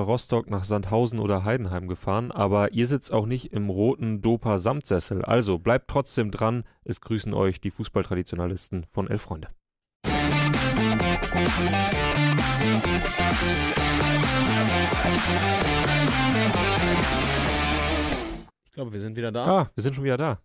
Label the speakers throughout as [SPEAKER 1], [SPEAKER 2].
[SPEAKER 1] Rostock nach Sandhausen oder Heidenheim gefahren, aber ihr sitzt auch nicht im roten Dopa Samtsessel. Also bleibt trotzdem dran. Es grüßen euch die Fußballtraditionalisten von Elf Freunde.
[SPEAKER 2] Ich glaube, wir sind wieder da.
[SPEAKER 1] Ah, wir sind schon wieder da.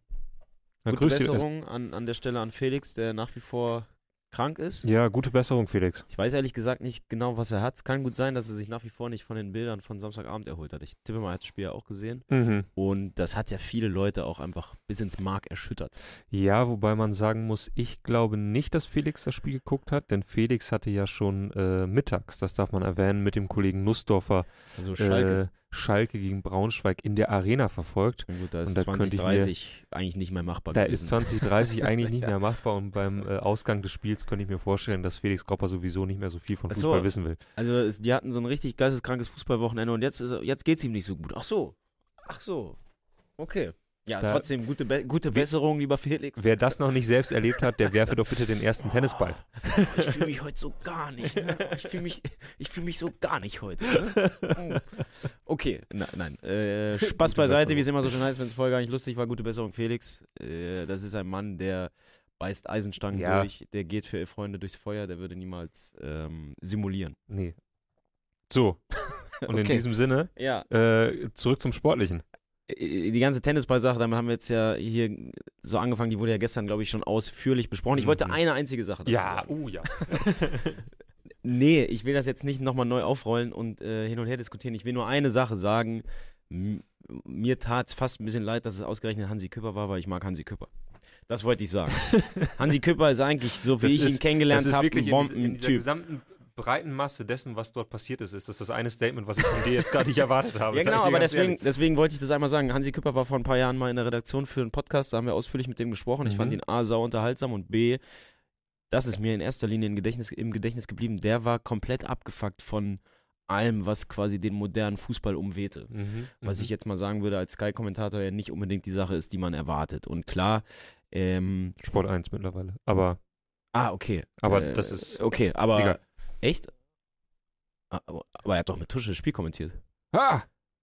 [SPEAKER 1] Na,
[SPEAKER 2] Gute. Besserung an, an der Stelle an Felix, der nach wie vor krank ist.
[SPEAKER 1] Ja, gute Besserung, Felix.
[SPEAKER 2] Ich weiß ehrlich gesagt nicht genau, was er hat. Es kann gut sein, dass er sich nach wie vor nicht von den Bildern von Samstagabend erholt hat. Ich tippe mal, er hat das Spiel ja auch gesehen.
[SPEAKER 1] Mhm.
[SPEAKER 2] Und das hat ja viele Leute auch einfach bis ins Mark erschüttert.
[SPEAKER 1] Ja, wobei man sagen muss, ich glaube nicht, dass Felix das Spiel geguckt hat, denn Felix hatte ja schon äh, mittags, das darf man erwähnen, mit dem Kollegen Nussdorfer
[SPEAKER 2] Also
[SPEAKER 1] Schalke. Schalke gegen Braunschweig in der Arena verfolgt.
[SPEAKER 2] Na gut, da ist
[SPEAKER 1] und da könnte ich
[SPEAKER 2] 2030 eigentlich nicht mehr machbar
[SPEAKER 1] Da
[SPEAKER 2] gewesen.
[SPEAKER 1] ist 2030 eigentlich nicht mehr machbar und beim äh, Ausgang des Spiels könnte ich mir vorstellen, dass Felix Gropper sowieso nicht mehr so viel von
[SPEAKER 2] Ach so.
[SPEAKER 1] Fußball wissen will.
[SPEAKER 2] Also es- die hatten so ein richtig geisteskrankes Fußballwochenende und jetzt, ist, jetzt geht's ihm nicht so gut. Ach so. Ach so. Okay. Ja,
[SPEAKER 1] Da-
[SPEAKER 2] trotzdem gute, Be gute Besserung, lieber Felix.
[SPEAKER 1] Wer das noch nicht selbst erlebt hat, der werfe doch bitte den ersten Tennisball.
[SPEAKER 2] Ich fühle mich heute so gar nicht. Ne? Ich fühle mich, ich fühl mich so gar nicht heute. Ne? Oh. Okay, na, nein. Äh, Spaß
[SPEAKER 1] Gute
[SPEAKER 2] beiseite, wie es immer so schön heißt, wenn es voll gar nicht lustig war. Gute Besserung, Felix. Äh, das ist ein Mann, der beißt Eisenstangen
[SPEAKER 1] Ja.
[SPEAKER 2] durch, der geht für Freunde durchs Feuer, der würde niemals ähm, simulieren.
[SPEAKER 1] Nee. So. Und in
[SPEAKER 2] Okay.
[SPEAKER 1] diesem Sinne,
[SPEAKER 2] Ja,
[SPEAKER 1] äh, zurück zum Sportlichen.
[SPEAKER 2] Äh, die ganze Tennisball-Sache, damit haben wir jetzt ja hier so angefangen, die wurde ja gestern, glaube ich, schon ausführlich besprochen. Ich wollte
[SPEAKER 1] Mhm.
[SPEAKER 2] eine einzige Sache dazu sagen.
[SPEAKER 1] oh ja.
[SPEAKER 2] Nee, ich will das jetzt nicht nochmal neu aufrollen und äh, hin und her diskutieren. Ich will nur eine Sache sagen. M mir tat es fast ein bisschen leid, dass es ausgerechnet Hansi Küpper war, weil ich mag Hansi Küpper. Das wollte ich sagen. Hansi Küpper ist eigentlich, so wie
[SPEAKER 1] Das
[SPEAKER 2] ich
[SPEAKER 1] ist-
[SPEAKER 2] ihn kennengelernt habe, ein
[SPEAKER 1] in, diese, in dieser
[SPEAKER 2] Bombentyp.
[SPEAKER 1] gesamten breiten Masse dessen, was dort passiert ist, ist das das eine Statement, was ich von dir jetzt gar nicht erwartet habe.
[SPEAKER 2] Ja,
[SPEAKER 1] ich
[SPEAKER 2] genau, aber deswegen,
[SPEAKER 1] ehrlich.
[SPEAKER 2] deswegen wollte ich das einmal sagen. Hansi Küpper war vor ein paar Jahren mal in der Redaktion für einen Podcast, da haben wir ausführlich mit dem gesprochen. Ich
[SPEAKER 1] Mhm.
[SPEAKER 2] fand ihn A, sau unterhaltsam und B, das ist mir in erster Linie im Gedächtnis, im Gedächtnis geblieben. Der war komplett abgefuckt von allem, was quasi den modernen Fußball umwehte.
[SPEAKER 1] Mhm,
[SPEAKER 2] Was
[SPEAKER 1] mhm.
[SPEAKER 2] ich jetzt mal sagen würde als Sky-Kommentator ja nicht unbedingt die Sache ist, die man erwartet. Und klar, ähm,
[SPEAKER 1] Sport 1 mittlerweile. Aber
[SPEAKER 2] ah, okay.
[SPEAKER 1] Aber
[SPEAKER 2] Äh,
[SPEAKER 1] das ist-
[SPEAKER 2] Okay, aber.
[SPEAKER 1] Egal.
[SPEAKER 2] Echt? Ah, Aber, aber er hat doch mit Tusche das Spiel kommentiert.
[SPEAKER 1] ah,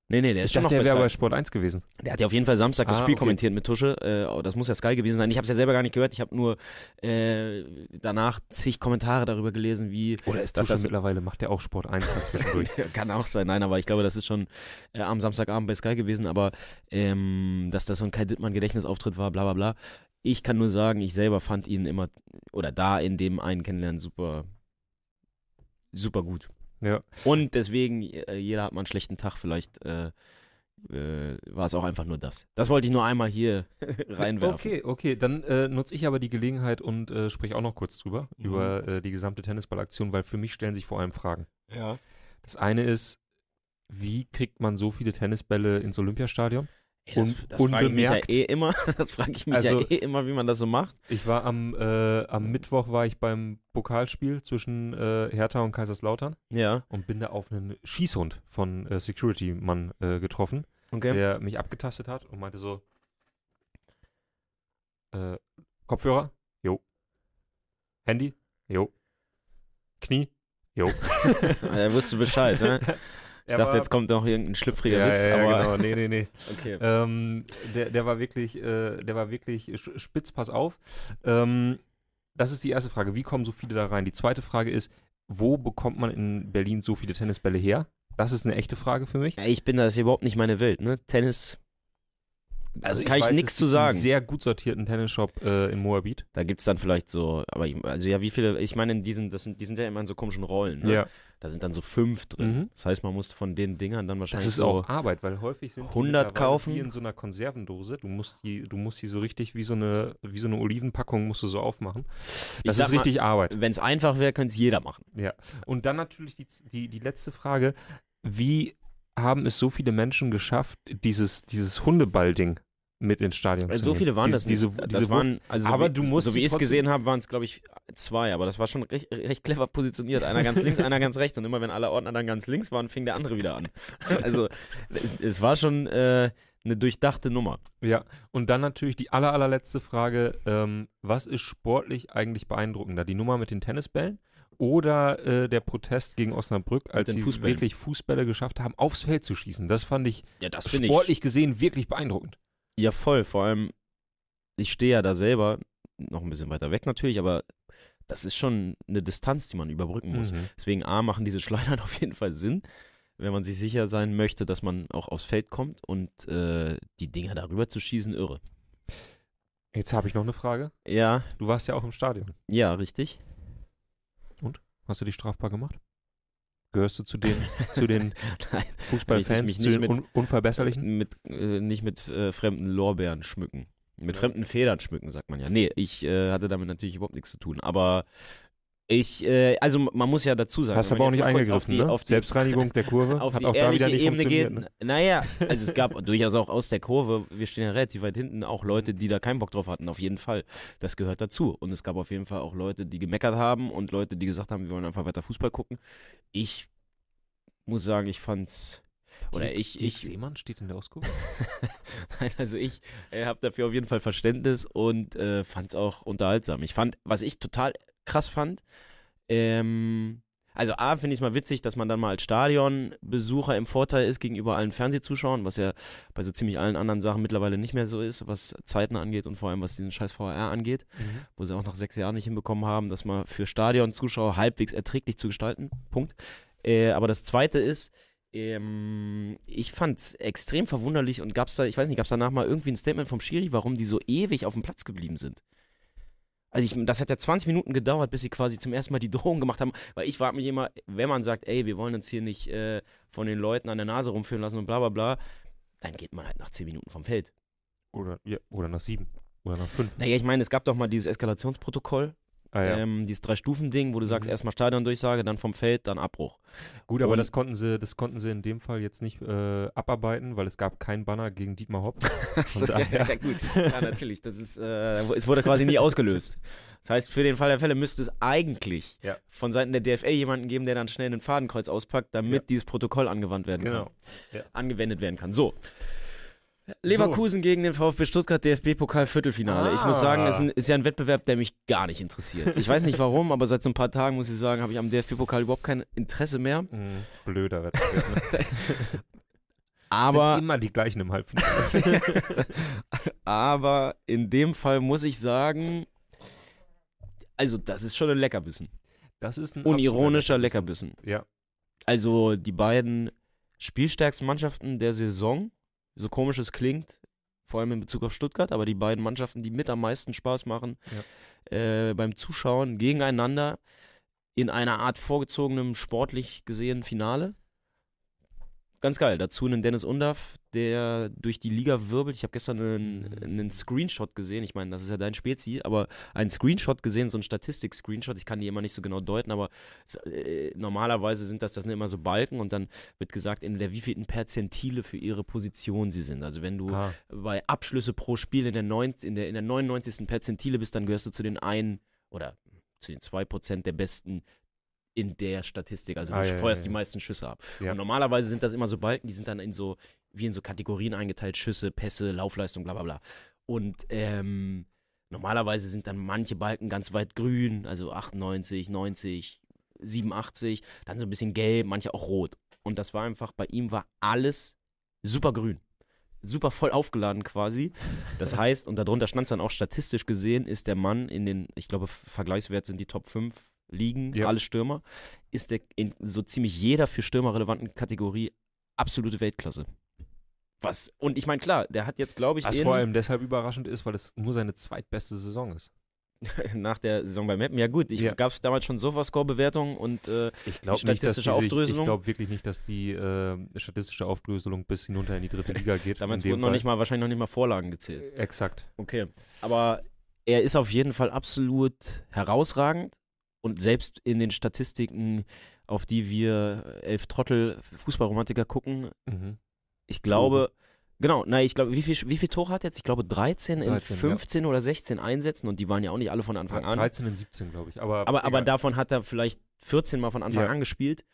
[SPEAKER 2] Nee, nee, der ist
[SPEAKER 1] ich
[SPEAKER 2] schon
[SPEAKER 1] dachte,
[SPEAKER 2] noch
[SPEAKER 1] er
[SPEAKER 2] bei
[SPEAKER 1] wäre bei Sport 1 gewesen.
[SPEAKER 2] Der hat ja auf jeden Fall Samstag das
[SPEAKER 1] Ah,
[SPEAKER 2] Spiel
[SPEAKER 1] okay.
[SPEAKER 2] kommentiert mit Tusche. Äh, oh, das muss ja Sky gewesen sein. Ich habe es ja selber gar nicht gehört. Ich habe nur äh, danach zig Kommentare darüber gelesen, wie.
[SPEAKER 1] Oder ist
[SPEAKER 2] das
[SPEAKER 1] das
[SPEAKER 2] das-
[SPEAKER 1] mittlerweile, macht er auch Sport 1 dazwischendurch.
[SPEAKER 2] Kann auch sein, nein, aber ich glaube, das ist schon äh, am Samstagabend bei Sky gewesen. Aber ähm, dass das so ein Kai Dittmann-Gedächtnisauftritt war, bla bla bla. Ich kann nur sagen, ich selber fand ihn immer, oder da in dem einen Kennenlernen super, super gut.
[SPEAKER 1] ja.
[SPEAKER 2] Und deswegen, äh, jeder hat mal einen schlechten Tag, vielleicht äh, äh, war es auch einfach nur das. Das wollte ich nur einmal hier reinwerfen.
[SPEAKER 1] Okay, okay, dann äh, nutze ich aber die Gelegenheit und äh, spreche auch noch kurz drüber,
[SPEAKER 2] Mhm.
[SPEAKER 1] über äh, die gesamte Tennisballaktion, weil für mich stellen sich vor allem Fragen.
[SPEAKER 2] Ja.
[SPEAKER 1] Das eine ist, wie kriegt man so viele Tennisbälle ins Olympiastadion?
[SPEAKER 2] Ey, das das frage ich mich ja
[SPEAKER 1] unbemerkt.
[SPEAKER 2] eh immer. Das frage ich mich
[SPEAKER 1] Also-
[SPEAKER 2] ja eh immer, wie man das so macht.
[SPEAKER 1] Ich war am, äh, am Mittwoch war ich beim Pokalspiel zwischen äh, Hertha und Kaiserslautern
[SPEAKER 2] Ja,
[SPEAKER 1] und bin da auf einen Schießhund von äh, Security-Mann äh, getroffen,
[SPEAKER 2] okay.
[SPEAKER 1] der mich abgetastet hat und meinte so, äh, Kopfhörer? Jo. Handy? Jo. Knie? Jo.
[SPEAKER 2] da wusst du Bescheid, ne? Ich
[SPEAKER 1] Er
[SPEAKER 2] dachte,
[SPEAKER 1] war-
[SPEAKER 2] jetzt kommt noch irgendein schlüpfriger
[SPEAKER 1] ja,
[SPEAKER 2] Witz,
[SPEAKER 1] ja, ja,
[SPEAKER 2] aber.
[SPEAKER 1] genau. Nee, nee, nee.
[SPEAKER 2] Okay.
[SPEAKER 1] Ähm, der, der war wirklich, äh, der war wirklich spitz, pass auf. Ähm, das ist die erste Frage. Wie kommen so viele da rein? Die zweite Frage ist, wo bekommt man in Berlin so viele Tennisbälle her? Das ist eine echte Frage für mich.
[SPEAKER 2] Ich bin da, das ist überhaupt nicht meine Welt, ne? Tennis. Also kann ich,
[SPEAKER 1] weiß,
[SPEAKER 2] nichts zu sagen.
[SPEAKER 1] Einen sehr gut sortierten Tennisshop äh, in Moabit.
[SPEAKER 2] Da gibt es dann vielleicht so, aber ich, also ja, wie viele, ich meine, in diesen, das sind, die sind ja immer in so komischen Rollen, ne? Da sind dann so fünf drin.
[SPEAKER 1] Mhm.
[SPEAKER 2] Das heißt, man muss von den Dingern dann wahrscheinlich
[SPEAKER 1] Das ist
[SPEAKER 2] so,
[SPEAKER 1] auch Arbeit, weil häufig sind die
[SPEAKER 2] 100
[SPEAKER 1] mittlerweile
[SPEAKER 2] kaufen.
[SPEAKER 1] wie in so einer Konservendose. Du musst die, du musst die so richtig wie so eine, wie so eine Olivenpackung musst du so aufmachen. Das ist
[SPEAKER 2] mal-
[SPEAKER 1] richtig Arbeit.
[SPEAKER 2] wenn es einfach wäre, könnte es jeder machen.
[SPEAKER 1] Ja. Und dann natürlich die, die, die letzte Frage: Wie haben es so viele Menschen geschafft, dieses, dieses Hundeball-Ding mit ins Stadion zu
[SPEAKER 2] So
[SPEAKER 1] nehmen?
[SPEAKER 2] viele waren
[SPEAKER 1] diese,
[SPEAKER 2] das nicht.
[SPEAKER 1] Diese,
[SPEAKER 2] das
[SPEAKER 1] diese
[SPEAKER 2] waren, also
[SPEAKER 1] Aber
[SPEAKER 2] wie,
[SPEAKER 1] du musst
[SPEAKER 2] so wie ich es gesehen habe, waren es, glaube ich, zwei, aber das war schon recht, recht clever positioniert. Einer ganz links, einer ganz rechts. Und immer wenn alle Ordner dann ganz links waren, fing der andere wieder an. Also es war schon äh, eine durchdachte Nummer.
[SPEAKER 1] Ja, und dann natürlich die aller, allerletzte Frage: ähm, Was ist sportlich eigentlich beeindruckender? Die Nummer mit den Tennisbällen oder äh, der Protest gegen Osnabrück, als sie
[SPEAKER 2] Fußbällen.
[SPEAKER 1] wirklich Fußbälle geschafft haben, aufs Feld zu schießen. Das fand ich
[SPEAKER 2] Ja, das
[SPEAKER 1] sportlich gesehen wirklich beeindruckend.
[SPEAKER 2] Ja, voll. Vor allem, ich stehe ja da selber, noch ein bisschen weiter weg natürlich, aber das ist schon eine Distanz, die man überbrücken muss.
[SPEAKER 1] Mhm.
[SPEAKER 2] Deswegen A, machen diese Schleudern auf jeden Fall Sinn, wenn man sich sicher sein möchte, dass man auch aufs Feld kommt und äh, die Dinger darüber zu schießen, irre.
[SPEAKER 1] Jetzt habe ich noch eine Frage.
[SPEAKER 2] Ja,
[SPEAKER 1] Du warst ja auch im Stadion.
[SPEAKER 2] ja, richtig.
[SPEAKER 1] Hast du dich strafbar gemacht? Gehörst du zu den, zu den
[SPEAKER 2] Nein,
[SPEAKER 1] Fußballfans,
[SPEAKER 2] mich
[SPEAKER 1] zu
[SPEAKER 2] nicht
[SPEAKER 1] den
[SPEAKER 2] mit-
[SPEAKER 1] Un Unverbesserlichen?
[SPEAKER 2] Mit, äh, nicht mit äh, fremden Lorbeeren schmücken. Mit fremden Federn schmücken, sagt man ja. Nee, ich äh, hatte damit natürlich überhaupt nichts zu tun. Aber ich, äh, also man muss ja dazu sagen.
[SPEAKER 1] Hast aber auch nicht eingegriffen,
[SPEAKER 2] auf die,
[SPEAKER 1] ne?
[SPEAKER 2] Auf die,
[SPEAKER 1] Selbstreinigung der Kurve
[SPEAKER 2] auf
[SPEAKER 1] hat
[SPEAKER 2] die
[SPEAKER 1] auch da wieder nicht
[SPEAKER 2] Ebene
[SPEAKER 1] funktioniert.
[SPEAKER 2] geht.
[SPEAKER 1] Ne?
[SPEAKER 2] Naja, also es gab durchaus auch aus der Kurve, wir stehen ja relativ weit hinten, auch Leute, die da keinen Bock drauf hatten, auf jeden Fall. Das gehört dazu. Und es gab auf jeden Fall auch Leute, die gemeckert haben und Leute, die gesagt haben, wir wollen einfach weiter Fußball gucken. Ich muss sagen, ich fand's. Oder
[SPEAKER 1] Dirk-
[SPEAKER 2] ich,
[SPEAKER 1] Dirk
[SPEAKER 2] ich,
[SPEAKER 1] Seemann steht in der Auskurve.
[SPEAKER 2] Nein, also ich äh, habe dafür auf jeden Fall Verständnis und äh, fand es auch unterhaltsam. Ich fand, was ich total krass fand, ähm, also A, finde ich es mal witzig, dass man dann mal als Stadionbesucher im Vorteil ist gegenüber allen Fernsehzuschauern, was ja bei so ziemlich allen anderen Sachen mittlerweile nicht mehr so ist, was Zeiten angeht und vor allem was diesen scheiß VR angeht,
[SPEAKER 1] Mhm.
[SPEAKER 2] wo sie auch nach sechs Jahren nicht hinbekommen haben, das mal für Stadionzuschauer halbwegs erträglich zu gestalten. Punkt. Äh, aber das Zweite ist, ähm, ich fand es extrem verwunderlich und gab es da, ich weiß nicht, gab es danach mal irgendwie ein Statement vom Schiri, warum die so ewig auf dem Platz geblieben sind? Also ich, das hat ja 20 Minuten gedauert, bis sie quasi zum ersten Mal die Drohung gemacht haben, weil ich frage mich immer, wenn man sagt, ey, wir wollen uns hier nicht äh, von den Leuten an der Nase rumführen lassen und bla bla bla, dann geht man halt nach 10 Minuten vom Feld.
[SPEAKER 1] Oder, ja, oder nach sieben. Oder nach fünf.
[SPEAKER 2] Naja, ich meine, es gab doch mal dieses Eskalationsprotokoll,
[SPEAKER 1] Ah, ja.
[SPEAKER 2] ähm, dieses Drei-Stufen-Ding, wo du sagst,
[SPEAKER 1] Mhm.
[SPEAKER 2] erstmal Stadiondurchsage, dann vom Feld, dann Abbruch.
[SPEAKER 1] Gut, aber
[SPEAKER 2] und-
[SPEAKER 1] das konnten sie, das konnten sie in dem Fall jetzt nicht äh, abarbeiten, weil es gab keinen Banner gegen Dietmar Hopp.
[SPEAKER 2] Achso, ja, ja, gut. Ja, natürlich. Das ist, äh, es wurde quasi nie ausgelöst. Das heißt, für den Fall der Fälle müsste es eigentlich
[SPEAKER 1] Ja.
[SPEAKER 2] von Seiten der DFL jemanden geben, der dann schnell ein Fadenkreuz auspackt, damit dieses Protokoll angewandt werden
[SPEAKER 1] Genau.
[SPEAKER 2] kann. Angewendet werden kann. So. Leverkusen gegen den VfB Stuttgart DFB-Pokal Viertelfinale. Ich muss sagen,
[SPEAKER 1] Ah.
[SPEAKER 2] es ist, ja ein Wettbewerb, der mich gar nicht interessiert. Ich weiß nicht warum, aber seit so ein paar Tagen muss ich sagen, habe ich am DFB-Pokal überhaupt kein Interesse mehr.
[SPEAKER 1] Mhm. Blöder Wettbewerb. Ne?
[SPEAKER 2] Aber
[SPEAKER 1] Sind immer die gleichen im Halbfinale.
[SPEAKER 2] Aber in dem Fall muss ich sagen, also das ist schon ein Leckerbissen.
[SPEAKER 1] Das ist ein
[SPEAKER 2] Unironischer
[SPEAKER 1] absoluter
[SPEAKER 2] Leckerbissen.
[SPEAKER 1] Ja.
[SPEAKER 2] Also die beiden spielstärksten Mannschaften der Saison, so komisch es klingt, vor allem in Bezug auf Stuttgart, aber die beiden Mannschaften, die mit am meisten Spaß machen äh, beim Zuschauen gegeneinander in einer Art vorgezogenem, sportlich gesehen Finale. Ganz geil. Dazu einen Dennis Undaff, der durch die Liga wirbelt. Ich habe gestern einen, einen Screenshot gesehen. Ich meine, das ist ja dein Spezi, aber einen Screenshot gesehen, so ein Statistik-Screenshot. Ich kann die immer nicht so genau deuten, aber äh, normalerweise sind das, das sind immer so Balken und dann wird gesagt, in der wievielten Perzentile für ihre Position sie sind. Also wenn du
[SPEAKER 1] Ah,
[SPEAKER 2] bei Abschlüsse pro Spiel in der, 90, in der, in der 99. Perzentile bist, dann gehörst du zu den ein oder zu den 2% der Besten in der Statistik. Also du
[SPEAKER 1] Ah, ja, ja,
[SPEAKER 2] feuerst
[SPEAKER 1] ja.
[SPEAKER 2] die meisten Schüsse ab.
[SPEAKER 1] Ja.
[SPEAKER 2] Und normalerweise sind das immer so Balken, die sind dann in so, wie in so Kategorien eingeteilt, Schüsse, Pässe, Laufleistung, bla bla bla. Und ähm, normalerweise sind dann manche Balken ganz weit grün, also 98, 90, 87, dann so ein bisschen gelb, manche auch rot. Und das war einfach, bei ihm war alles super grün. Super voll aufgeladen quasi. Das heißt, und darunter stand es dann auch statistisch gesehen, ist der Mann in den, ich glaube, Vergleichswert sind die Top 5 Ligen,
[SPEAKER 1] Ja.
[SPEAKER 2] alle Stürmer, ist der in so ziemlich jeder für Stürmer relevanten Kategorie absolute Weltklasse. Was, und ich meine, klar, der hat jetzt, glaube ich,
[SPEAKER 1] was vor allem deshalb überraschend ist, weil es nur seine zweitbeste Saison ist.
[SPEAKER 2] nach der Saison bei Mappen, ja gut, ich
[SPEAKER 1] Ja.
[SPEAKER 2] gab es damals schon Sofascore-Bewertungen und äh,
[SPEAKER 1] Ich glaube
[SPEAKER 2] Die
[SPEAKER 1] nicht, dass
[SPEAKER 2] statistische
[SPEAKER 1] die sich, ich
[SPEAKER 2] Aufdröselung?
[SPEAKER 1] glaube wirklich nicht, dass die äh, statistische Aufdröselung bis hinunter in die dritte Liga geht.
[SPEAKER 2] damals wurden noch nicht mal, wahrscheinlich noch nicht mal Vorlagen gezählt.
[SPEAKER 1] Exakt.
[SPEAKER 2] Okay. Aber er ist auf jeden Fall absolut herausragend und selbst in den Statistiken, auf die wir elf Trottel Fußballromantiker gucken,
[SPEAKER 1] Mhm.
[SPEAKER 2] ich glaube, genau, nein, ich glaube, wie viel, wie viel Tore hat er jetzt? Ich glaube 13 in
[SPEAKER 1] 13, ja.
[SPEAKER 2] 15 oder 16 Einsätzen und die waren ja auch nicht alle von Anfang an.
[SPEAKER 1] 13 und 17, glaube ich. Aber,
[SPEAKER 2] Aber, aber davon hat er vielleicht 14 Mal von Anfang
[SPEAKER 1] Ja.
[SPEAKER 2] an gespielt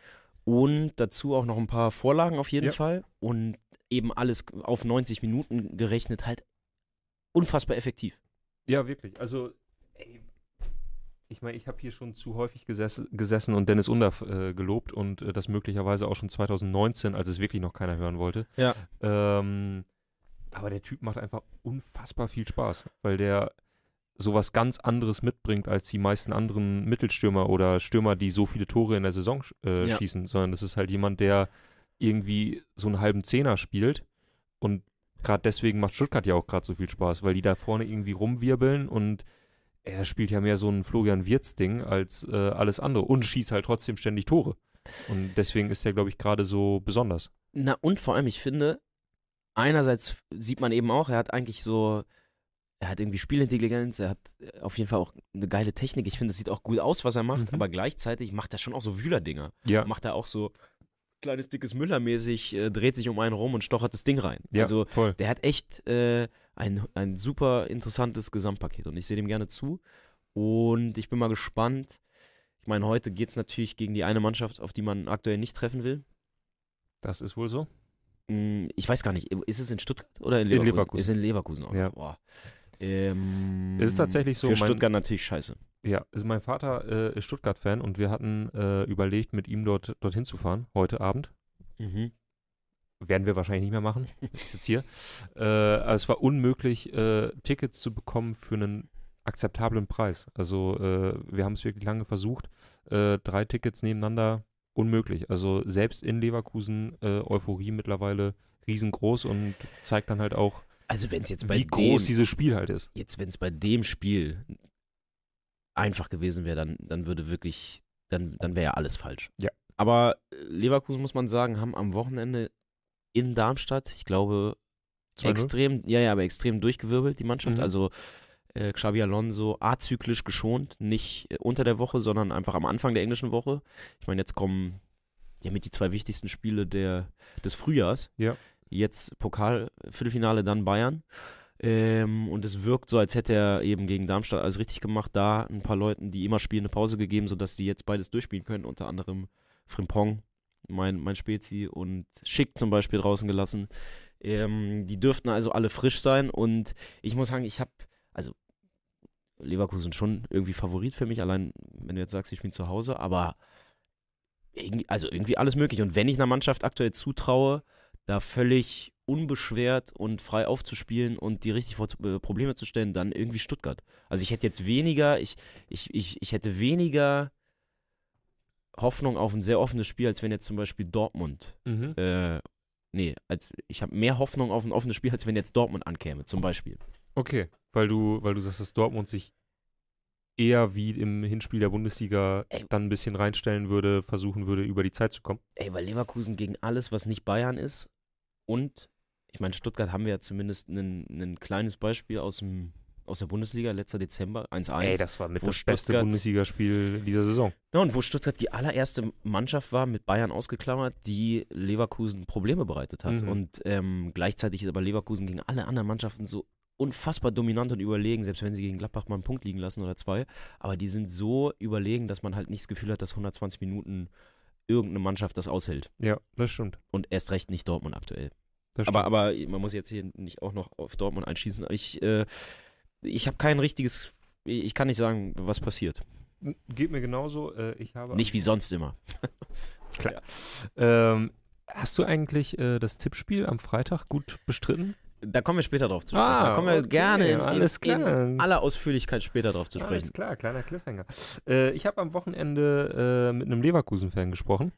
[SPEAKER 2] und dazu auch noch ein paar Vorlagen auf jeden
[SPEAKER 1] Ja.
[SPEAKER 2] Fall und eben alles auf 90 Minuten gerechnet halt unfassbar effektiv.
[SPEAKER 1] Ja, wirklich. Also, ich meine, ich habe hier schon zu häufig gesessen, gesessen und Dennis Undaff äh, gelobt und äh, das möglicherweise auch schon 2019, als es wirklich noch keiner hören wollte.
[SPEAKER 2] Ja.
[SPEAKER 1] Ähm, aber der Typ macht einfach unfassbar viel Spaß, weil der sowas ganz anderes mitbringt als die meisten anderen Mittelstürmer oder Stürmer, die so viele Tore in der Saison äh,
[SPEAKER 2] Ja.
[SPEAKER 1] schießen, sondern das ist halt jemand, der irgendwie so einen halben Zehner spielt und gerade deswegen macht Stuttgart ja auch gerade so viel Spaß, weil die da vorne irgendwie rumwirbeln und er spielt ja mehr so ein Florian Wirtz-Ding als äh, alles andere und schießt halt trotzdem ständig Tore. Und deswegen ist er, glaube ich, gerade so besonders.
[SPEAKER 2] Na, und vor allem, ich finde, einerseits sieht man eben auch, er hat eigentlich so, er hat irgendwie Spielintelligenz, er hat äh, auf jeden Fall auch eine geile Technik. Ich finde, es sieht auch gut aus, was er macht,
[SPEAKER 1] Mhm.
[SPEAKER 2] aber gleichzeitig macht er schon auch so Wühler-Dinger.
[SPEAKER 1] Ja,
[SPEAKER 2] Macht er auch so kleines, dickes Müller-mäßig, äh, dreht sich um einen rum und stochert das Ding rein.
[SPEAKER 1] ja
[SPEAKER 2] Also,
[SPEAKER 1] voll.
[SPEAKER 2] der hat echt äh, ein, ein super interessantes Gesamtpaket und ich sehe dem gerne zu. Und ich bin mal gespannt. Ich meine, heute geht es natürlich gegen die eine Mannschaft, auf die man aktuell nicht treffen will.
[SPEAKER 1] Das ist wohl so.
[SPEAKER 2] Mm, Ich weiß gar nicht, ist es in Stuttgart oder in
[SPEAKER 1] In
[SPEAKER 2] Leverkusen?
[SPEAKER 1] Leverkusen.
[SPEAKER 2] Ist in Leverkusen auch.
[SPEAKER 1] Ja.
[SPEAKER 2] Boah. Ähm,
[SPEAKER 1] Es ist tatsächlich so,
[SPEAKER 2] Für
[SPEAKER 1] mein-
[SPEAKER 2] Stuttgart natürlich scheiße.
[SPEAKER 1] Ja, also mein Vater äh, ist Stuttgart-Fan und wir hatten äh, überlegt, mit ihm dort dorthin zu fahren, heute Abend.
[SPEAKER 2] Mhm.
[SPEAKER 1] Werden wir wahrscheinlich nicht mehr machen. Ist jetzt hier. Äh, aber es war unmöglich, äh, Tickets zu bekommen für einen akzeptablen Preis. Also äh, wir haben es wirklich lange versucht. Äh, drei Tickets nebeneinander, unmöglich. Also selbst in Leverkusen Euphorie mittlerweile riesengroß und zeigt dann halt auch,
[SPEAKER 2] Also wenn es jetzt bei
[SPEAKER 1] wie groß
[SPEAKER 2] dem,
[SPEAKER 1] dieses Spiel halt ist.
[SPEAKER 2] jetzt wenn es bei dem Spiel einfach gewesen wäre, dann, dann würde wirklich, dann, dann wäre ja alles falsch.
[SPEAKER 1] Ja.
[SPEAKER 2] Aber äh, Leverkusen, muss man sagen, haben am Wochenende in Darmstadt, ich glaube,
[SPEAKER 1] 2-0?
[SPEAKER 2] extrem, ja, ja, aber extrem durchgewirbelt, die Mannschaft.
[SPEAKER 1] Mhm.
[SPEAKER 2] Also äh, Xabi Alonso azyklisch geschont, nicht äh, unter der Woche, sondern einfach am Anfang der englischen Woche. Ich meine, jetzt kommen ja mit die zwei wichtigsten Spiele der, des Frühjahrs.
[SPEAKER 1] Ja.
[SPEAKER 2] Jetzt Pokal, Viertelfinale, dann Bayern. Ähm, und es wirkt so, als hätte er eben gegen Darmstadt alles richtig gemacht. Da ein paar Leuten, die immer spielen, eine Pause gegeben, sodass sie jetzt beides durchspielen können. Unter anderem Frimpong, mein, mein Spezi, und Schick zum Beispiel draußen gelassen. Ähm, die dürften also alle frisch sein. Und ich muss sagen, ich habe, also Leverkusen schon irgendwie Favorit für mich, allein wenn du jetzt sagst, ich spiele zu Hause, aber also irgendwie alles möglich. Und wenn ich einer Mannschaft aktuell zutraue, da völlig unbeschwert und frei aufzuspielen und die richtig vor äh, Probleme zu stellen, dann irgendwie Stuttgart. Also ich hätte jetzt weniger, ich, ich, ich, ich hätte weniger Hoffnung auf ein sehr offenes Spiel, als wenn jetzt zum Beispiel Dortmund,
[SPEAKER 1] Mhm.
[SPEAKER 2] äh, nee, als ich habe mehr Hoffnung auf ein offenes Spiel, als wenn jetzt Dortmund ankäme, zum Beispiel.
[SPEAKER 1] Okay, weil du, weil du sagst, dass Dortmund sich eher wie im Hinspiel der Bundesliga
[SPEAKER 2] Ey.
[SPEAKER 1] dann ein bisschen reinstellen würde, versuchen würde, über die Zeit zu kommen.
[SPEAKER 2] Ey, weil Leverkusen gegen alles, was nicht Bayern ist und ich meine, Stuttgart haben wir ja zumindest ein, ein kleines Beispiel aus, dem, aus der Bundesliga, letzter Dezember, 1-1.
[SPEAKER 1] Ey, das war mit das beste
[SPEAKER 2] Stuttgart-
[SPEAKER 1] Bundesligaspiel dieser Saison.
[SPEAKER 2] Ja, und wo Stuttgart die allererste Mannschaft war, mit Bayern ausgeklammert, die Leverkusen Probleme bereitet hat.
[SPEAKER 1] Mhm.
[SPEAKER 2] Und ähm, gleichzeitig ist aber Leverkusen gegen alle anderen Mannschaften so unfassbar dominant und überlegen, selbst wenn sie gegen Gladbach mal einen Punkt liegen lassen oder zwei. Aber die sind so überlegen, dass man halt nicht das Gefühl hat, dass 120 Minuten irgendeine Mannschaft das aushält.
[SPEAKER 1] Ja, das stimmt.
[SPEAKER 2] Und erst recht nicht Dortmund aktuell.
[SPEAKER 1] Das
[SPEAKER 2] Aber, aber man muss jetzt hier nicht auch noch auf Dortmund einschießen. Ich, äh, ich habe kein richtiges, ich kann nicht sagen, was passiert.
[SPEAKER 1] Geht mir genauso. Äh, ich habe
[SPEAKER 2] Nicht wie sonst immer.
[SPEAKER 1] Ähm, hast du eigentlich äh, das Tippspiel am Freitag gut bestritten?
[SPEAKER 2] Da kommen wir später drauf zu sprechen.
[SPEAKER 1] Ah,
[SPEAKER 2] da kommen wir
[SPEAKER 1] okay,
[SPEAKER 2] gerne in,
[SPEAKER 1] alles
[SPEAKER 2] in,
[SPEAKER 1] klar.
[SPEAKER 2] in aller Ausführlichkeit später drauf zu sprechen.
[SPEAKER 1] Alles klar, kleiner Cliffhanger. Äh, ich habe am Wochenende äh, mit einem Leverkusen-Fan gesprochen.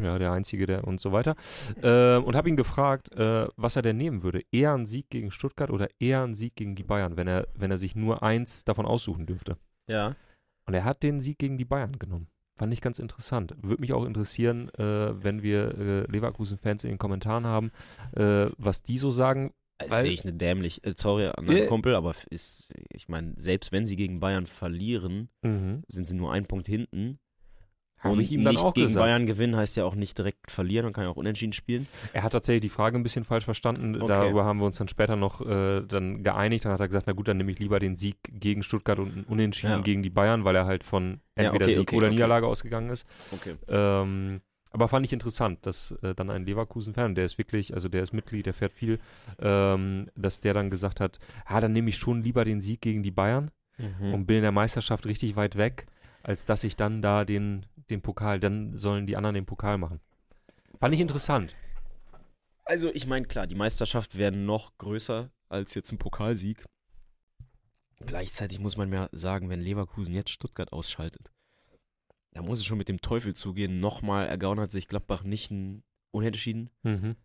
[SPEAKER 1] Ja, der Einzige, der und so weiter. Äh, und habe ihn gefragt, äh, was er denn nehmen würde. Eher einen Sieg gegen Stuttgart oder eher einen Sieg gegen die Bayern, wenn er, wenn er sich nur eins davon aussuchen dürfte.
[SPEAKER 2] Ja.
[SPEAKER 1] Und er hat den Sieg gegen die Bayern genommen. Fand ich ganz interessant. Würde mich auch interessieren, äh, wenn wir äh, Leverkusen-Fans in den Kommentaren haben, äh, was die so sagen. Weil-
[SPEAKER 2] Finde ich eine dämlich, äh, sorry an meinen
[SPEAKER 1] Ja.
[SPEAKER 2] Kumpel, aber ist, ich meine, selbst wenn sie gegen Bayern verlieren, sind sie nur einen Punkt hinten.
[SPEAKER 1] Habe
[SPEAKER 2] und
[SPEAKER 1] ich ihm dann
[SPEAKER 2] nicht
[SPEAKER 1] auch
[SPEAKER 2] gegen
[SPEAKER 1] gesagt.
[SPEAKER 2] Bayern gewinnen heißt ja auch nicht direkt verlieren und kann ja auch unentschieden spielen.
[SPEAKER 1] Er hat tatsächlich die Frage ein bisschen falsch verstanden.
[SPEAKER 2] Okay.
[SPEAKER 1] Darüber haben wir uns dann später noch äh, dann geeinigt. Dann hat er gesagt, na gut, dann nehme ich lieber den Sieg gegen Stuttgart und einen Unentschieden
[SPEAKER 2] Ja.
[SPEAKER 1] gegen die Bayern, weil er halt von
[SPEAKER 2] Ja,
[SPEAKER 1] entweder
[SPEAKER 2] okay,
[SPEAKER 1] Sieg
[SPEAKER 2] okay,
[SPEAKER 1] oder. Niederlage ausgegangen ist.
[SPEAKER 2] Okay.
[SPEAKER 1] Ähm, aber fand ich interessant, dass äh, dann ein Leverkusen-Fan, der ist wirklich, also der ist Mitglied, der fährt viel, ähm, dass der dann gesagt hat, ah, dann nehme ich schon lieber den Sieg gegen die Bayern.
[SPEAKER 2] Mhm.
[SPEAKER 1] und bin in der Meisterschaft richtig weit weg, als dass ich dann da den, den Pokal, dann sollen die anderen den Pokal machen. Fand ich interessant.
[SPEAKER 2] Also ich meine, klar, die Meisterschaft wäre noch größer als jetzt ein Pokalsieg. Gleichzeitig muss man mir sagen, wenn Leverkusen jetzt Stuttgart ausschaltet, da muss es schon mit dem Teufel zugehen. Nochmal ergaunert sich Gladbach nicht ein Unentschieden.
[SPEAKER 1] Mhm.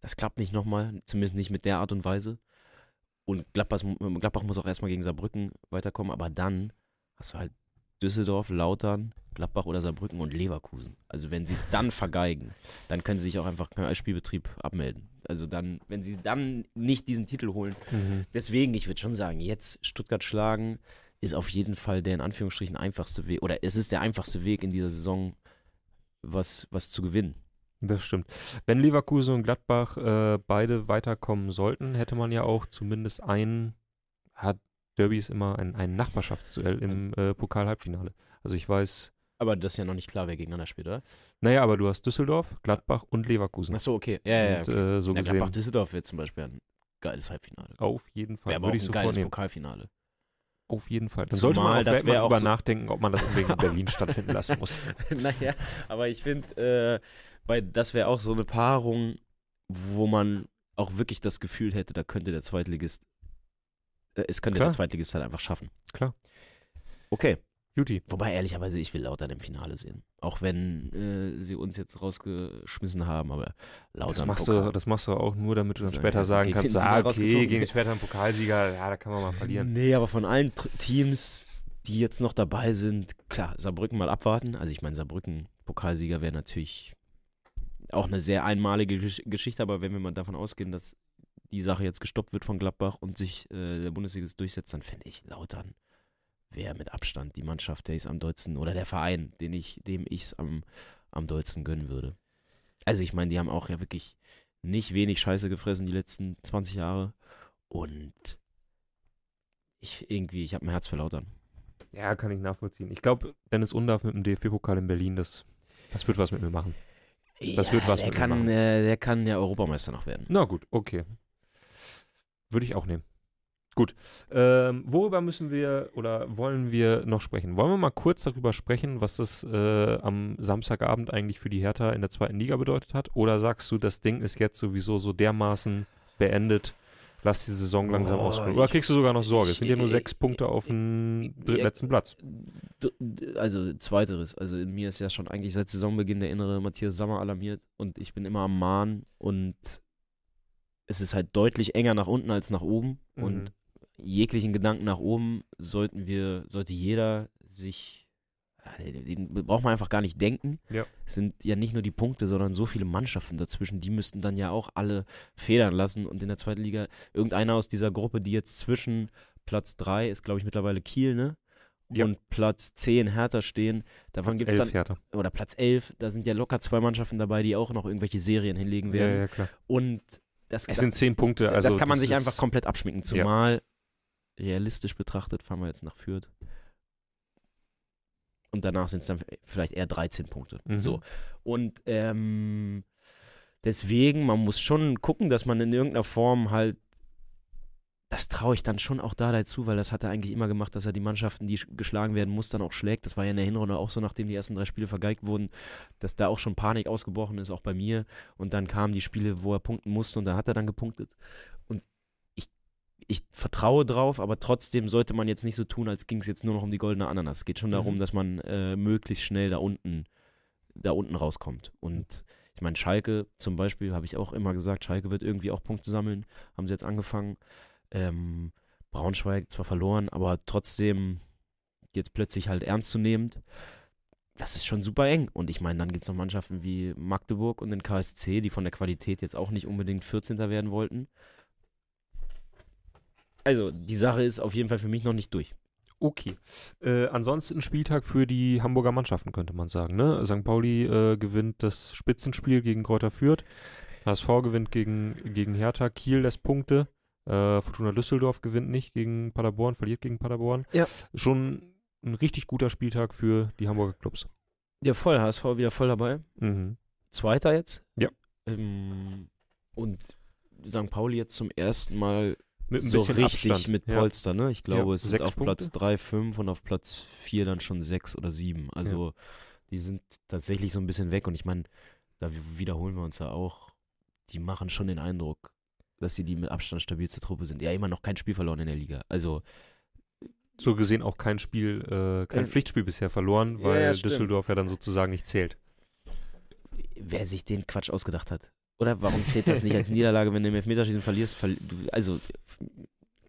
[SPEAKER 2] Das klappt nicht nochmal, zumindest nicht mit der Art und Weise. Und Gladbach, Gladbach muss auch erstmal gegen Saarbrücken weiterkommen, aber dann hast du halt Düsseldorf, Lautern, Gladbach oder Saarbrücken und Leverkusen. Also wenn sie es dann vergeigen, dann können sie sich auch einfach als Spielbetrieb abmelden. Also dann, wenn sie dann nicht diesen Titel holen.
[SPEAKER 1] Mhm.
[SPEAKER 2] Deswegen, ich würde schon sagen, jetzt Stuttgart schlagen ist auf jeden Fall der in Anführungsstrichen einfachste Weg, oder es ist der einfachste Weg in dieser Saison, was, was zu gewinnen.
[SPEAKER 1] Das stimmt. Wenn Leverkusen und Gladbach äh, beide weiterkommen sollten, hätte man ja auch zumindest ein, hat Derby ist immer ein, ein Nachbarschaftsduell im äh, Pokal-Halbfinale. Also ich weiß,
[SPEAKER 2] Aber das ist ja noch nicht klar, wer gegeneinander spielt, oder?
[SPEAKER 1] naja, aber du hast Düsseldorf, Gladbach und Leverkusen.
[SPEAKER 2] Achso, okay. Ja, ja, ja.
[SPEAKER 1] und
[SPEAKER 2] Okay.
[SPEAKER 1] äh, so
[SPEAKER 2] ja, Gladbach-Düsseldorf wird zum Beispiel ein geiles Halbfinale.
[SPEAKER 1] auf jeden Fall.
[SPEAKER 2] Wäre aber auch
[SPEAKER 1] Würde
[SPEAKER 2] ein
[SPEAKER 1] ich so
[SPEAKER 2] geiles
[SPEAKER 1] vornehmen.
[SPEAKER 2] Pokalfinale.
[SPEAKER 1] Auf jeden Fall. Dann
[SPEAKER 2] Zumal
[SPEAKER 1] sollte man auch,
[SPEAKER 2] das wär auch
[SPEAKER 1] drüber
[SPEAKER 2] so-
[SPEAKER 1] nachdenken, ob man das unbedingt in Berlin stattfinden lassen muss.
[SPEAKER 2] naja, aber ich finde, äh, weil das wäre auch so eine Paarung, wo man auch wirklich das Gefühl hätte, da könnte der Zweitligist, es könnte
[SPEAKER 1] Klar.
[SPEAKER 2] der Zweitligist halt einfach schaffen.
[SPEAKER 1] Klar.
[SPEAKER 2] Okay.
[SPEAKER 1] Juti.
[SPEAKER 2] Wobei, ehrlicherweise, ich will Lautern im Finale sehen. Auch wenn äh, sie uns jetzt rausgeschmissen haben, aber Lautern
[SPEAKER 1] Das machst,
[SPEAKER 2] Pokal.
[SPEAKER 1] du, das machst du auch nur, damit du dann
[SPEAKER 2] Ja,
[SPEAKER 1] später
[SPEAKER 2] also
[SPEAKER 1] sagen kannst,
[SPEAKER 2] den
[SPEAKER 1] ah, okay, gegen später einen Pokalsieger, ja, da kann man mal verlieren.
[SPEAKER 2] Nee, aber von allen Teams, die jetzt noch dabei sind, klar, Saarbrücken mal abwarten. Also ich meine, Saarbrücken Pokalsieger wäre natürlich auch eine sehr einmalige Gesch Geschichte, aber wenn wir mal davon ausgehen, dass die Sache jetzt gestoppt wird von Gladbach und sich äh, der Bundesliga durchsetzt, dann fände ich Lautern wäre mit Abstand die Mannschaft, der ich es am dollsten, oder der Verein, den ich, dem ich es am, am dollsten gönnen würde. Also ich meine, die haben auch ja wirklich nicht wenig Scheiße gefressen die letzten 20 Jahre und ich irgendwie, ich habe ein Herz für Lautern.
[SPEAKER 1] Ja, kann ich nachvollziehen. Ich glaube, Dennis Undarf mit dem DFB-Pokal in Berlin, das, das wird was mit mir machen. Das wird was
[SPEAKER 2] der
[SPEAKER 1] mit mir
[SPEAKER 2] kann,
[SPEAKER 1] machen.
[SPEAKER 2] äh, der kann ja Europameister noch werden.
[SPEAKER 1] Na gut, okay. Würde ich auch nehmen. Gut. Ähm, worüber müssen wir oder wollen wir noch sprechen? Wollen wir mal kurz darüber sprechen, was das äh, am Samstagabend eigentlich für die Hertha in der zweiten Liga bedeutet hat? Oder sagst du, das Ding ist jetzt sowieso so dermaßen beendet, lass die Saison langsam
[SPEAKER 2] Oh,
[SPEAKER 1] ausruhen? Oder kriegst du sogar noch Sorge? Es sind ja nur
[SPEAKER 2] ich-
[SPEAKER 1] sechs Punkte auf dem
[SPEAKER 2] Ja,
[SPEAKER 1] letzten Platz.
[SPEAKER 2] Also zweiteres, also in mir ist ja schon eigentlich seit Saisonbeginn der innere Matthias Sammer alarmiert und ich bin immer am Mahn und es ist halt deutlich enger nach unten als nach oben
[SPEAKER 1] Mhm.
[SPEAKER 2] und jeglichen Gedanken nach oben sollten wir, sollte jeder sich, den braucht man einfach gar nicht denken.
[SPEAKER 1] Ja.
[SPEAKER 2] Es sind ja nicht nur die Punkte, sondern so viele Mannschaften dazwischen, die müssten dann ja auch alle federn lassen und in der zweiten Liga irgendeiner aus dieser Gruppe, die jetzt zwischen Platz 3 ist, glaube ich, mittlerweile Kiel, ne?
[SPEAKER 1] Ja.
[SPEAKER 2] Und Platz 10 Hertha stehen. Davon gibt es dann,
[SPEAKER 1] Hertha.
[SPEAKER 2] oder Platz 11, da sind ja locker zwei Mannschaften dabei, die auch noch irgendwelche Serien hinlegen
[SPEAKER 1] Ja,
[SPEAKER 2] werden.
[SPEAKER 1] ja, klar.
[SPEAKER 2] Und das,
[SPEAKER 1] Es sind zehn Punkte. Also
[SPEAKER 2] das kann man sich
[SPEAKER 1] ist-
[SPEAKER 2] einfach komplett abschminken.
[SPEAKER 1] Ja.
[SPEAKER 2] Zumal realistisch betrachtet fahren wir jetzt nach Fürth. Und danach sind es dann vielleicht eher 13 Punkte.
[SPEAKER 1] Mhm.
[SPEAKER 2] So. Und ähm, deswegen, man muss schon gucken, dass man in irgendeiner Form halt, das traue ich dann schon auch da dazu, weil das hat er eigentlich immer gemacht, dass er die Mannschaften, die sch- geschlagen werden muss, dann auch schlägt. Das war ja in der Hinrunde auch so, nachdem die ersten drei Spiele vergeigt wurden, dass da auch schon Panik ausgebrochen ist, auch bei mir. Und dann kamen die Spiele, wo er punkten musste und da hat er dann gepunktet. Und ich, ich vertraue drauf, aber trotzdem sollte man jetzt nicht so tun, als ging es jetzt nur noch um die goldene Ananas. Es geht schon darum,
[SPEAKER 1] Mhm.
[SPEAKER 2] dass man äh, möglichst schnell da unten, da unten rauskommt. Und ich meine, Schalke zum Beispiel, habe ich auch immer gesagt, Schalke wird irgendwie auch Punkte sammeln. Haben sie jetzt angefangen. Ähm, Braunschweig zwar verloren, aber trotzdem jetzt plötzlich halt ernstzunehmend. Das ist schon super eng. Und ich meine, dann gibt es noch Mannschaften wie Magdeburg und den KSC, die von der Qualität jetzt auch nicht unbedingt 14. werden wollten. Also, die Sache ist auf jeden Fall für mich noch nicht durch.
[SPEAKER 1] Okay. Äh, ansonsten Spieltag für die Hamburger Mannschaften, könnte man sagen. Ne? St. Pauli äh, gewinnt das Spitzenspiel gegen Kräuter Fürth. HSV gewinnt gegen, gegen Hertha. Kiel lässt Punkte. Äh, Fortuna Düsseldorf gewinnt nicht gegen Paderborn, verliert gegen Paderborn.
[SPEAKER 2] Ja.
[SPEAKER 1] Schon ein richtig guter Spieltag für die Hamburger Clubs.
[SPEAKER 2] Ja, voll. HSV wieder voll dabei.
[SPEAKER 1] Mhm.
[SPEAKER 2] Zweiter jetzt.
[SPEAKER 1] Ja.
[SPEAKER 2] Ähm, und St. Pauli jetzt zum ersten Mal
[SPEAKER 1] Mit ein
[SPEAKER 2] so
[SPEAKER 1] bisschen
[SPEAKER 2] richtig
[SPEAKER 1] Abstand.
[SPEAKER 2] mit
[SPEAKER 1] Ja.
[SPEAKER 2] Polster, ne? Ich glaube,
[SPEAKER 1] Ja,
[SPEAKER 2] es sind auf
[SPEAKER 1] Punkte.
[SPEAKER 2] Platz 3, 5 und auf Platz 4 dann schon 6 oder 7. Also die sind tatsächlich so ein bisschen weg und ich meine, da wiederholen wir uns ja auch, die machen schon den Eindruck, dass sie die mit Abstand stabilste Truppe sind. Ja, immer noch kein Spiel verloren in der Liga. Also
[SPEAKER 1] So gesehen auch kein Spiel, äh, kein
[SPEAKER 2] Äh,
[SPEAKER 1] Pflichtspiel bisher verloren,
[SPEAKER 2] ja,
[SPEAKER 1] weil
[SPEAKER 2] ja, stimmt.
[SPEAKER 1] Düsseldorf ja dann sozusagen nicht zählt.
[SPEAKER 2] wer sich den Quatsch ausgedacht hat. Oder warum zählt das nicht als Niederlage, wenn du im Elfmeterschießen verlierst? Verli also,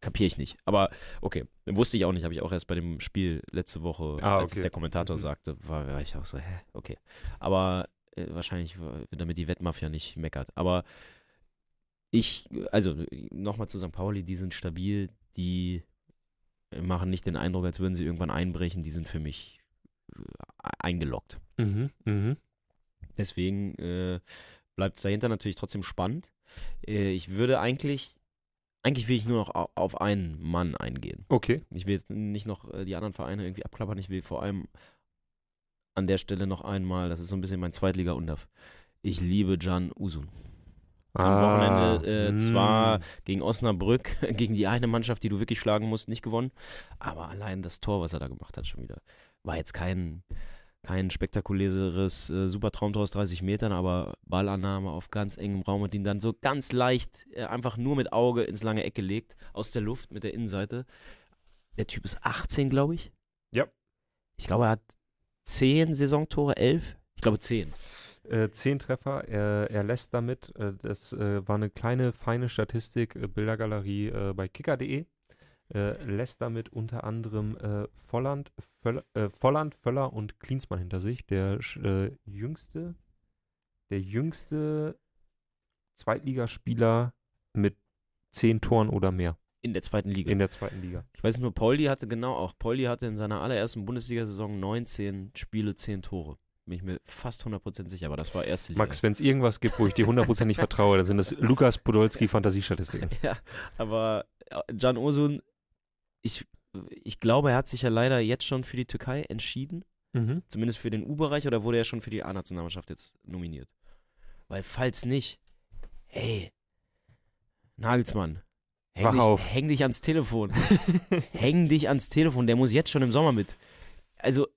[SPEAKER 2] kapiere ich nicht. Aber okay, wusste ich auch nicht. Habe ich auch erst bei dem Spiel letzte Woche,
[SPEAKER 1] Ah,
[SPEAKER 2] als
[SPEAKER 1] okay.
[SPEAKER 2] der Kommentator
[SPEAKER 1] Mhm.
[SPEAKER 2] sagte, war, war ich auch so, hä, okay. Aber äh, wahrscheinlich, war- damit die Wettmafia nicht meckert. Aber ich, also nochmal zu St. Pauli, die sind stabil, die machen nicht den Eindruck, als würden sie irgendwann einbrechen. Die sind für mich äh, eingeloggt.
[SPEAKER 1] Mhm, mhm.
[SPEAKER 2] Deswegen äh, bleibt es dahinter natürlich trotzdem spannend. Äh, ich würde eigentlich, eigentlich will ich nur noch au- auf einen Mann eingehen.
[SPEAKER 1] Okay.
[SPEAKER 2] Ich will jetzt nicht noch äh, die anderen Vereine irgendwie abklappern. Ich will vor allem an der Stelle noch einmal, das ist so ein bisschen mein Zweitliga-Undaf. Ich liebe Can Usun. Am Wochenende äh, zwar gegen Osnabrück, gegen die eine Mannschaft, die du wirklich schlagen musst, nicht gewonnen. Aber allein das Tor, was er da gemacht hat, schon wieder, war jetzt kein, kein spektakuläres äh, Supertraumtor aus 30 Metern, aber Ballannahme auf ganz engem Raum und ihn dann so ganz leicht äh, einfach nur mit Auge ins lange Eck gelegt, aus der Luft mit der Innenseite. Der Typ ist 18, glaube ich.
[SPEAKER 1] Ja.
[SPEAKER 2] Ich glaube, er hat 10 Saisontore, 11. Ich glaube 10.
[SPEAKER 1] Äh, zehn Treffer, er, er lässt damit, äh, das äh, war eine kleine, feine Statistik, äh, Bildergalerie äh, bei kicker.de, äh, lässt damit unter anderem Volland, Völler, Volland, Völler und Klinsmann hinter sich, der jüngste, der jüngste Zweitligaspieler mit zehn Toren oder mehr
[SPEAKER 2] In der zweiten Liga.
[SPEAKER 1] in der zweiten Liga.
[SPEAKER 2] Ich weiß nur, Pauli hatte genau auch. Pauli hatte in seiner allerersten Bundesliga-Saison 19 Spiele, 10 Tore. Bin ich mir fast 100% sicher, aber das war erste Liga.
[SPEAKER 1] Max, wenn es irgendwas gibt, wo ich dir hundertprozentig vertraue, dann sind das Lukas Podolski Fantasiestatistiken.
[SPEAKER 2] Ja, aber äh, Can Osun, ich, ich glaube, er hat sich ja leider jetzt schon für die Türkei entschieden.
[SPEAKER 1] Mhm.
[SPEAKER 2] Zumindest für den U-Bereich oder wurde er schon für die A-Nationalmannschaft jetzt nominiert? Weil, falls nicht, hey, Nagelsmann, häng,
[SPEAKER 1] Wach
[SPEAKER 2] dich,
[SPEAKER 1] auf.
[SPEAKER 2] häng dich ans Telefon. häng dich ans Telefon, der muss jetzt schon im Sommer mit. Also,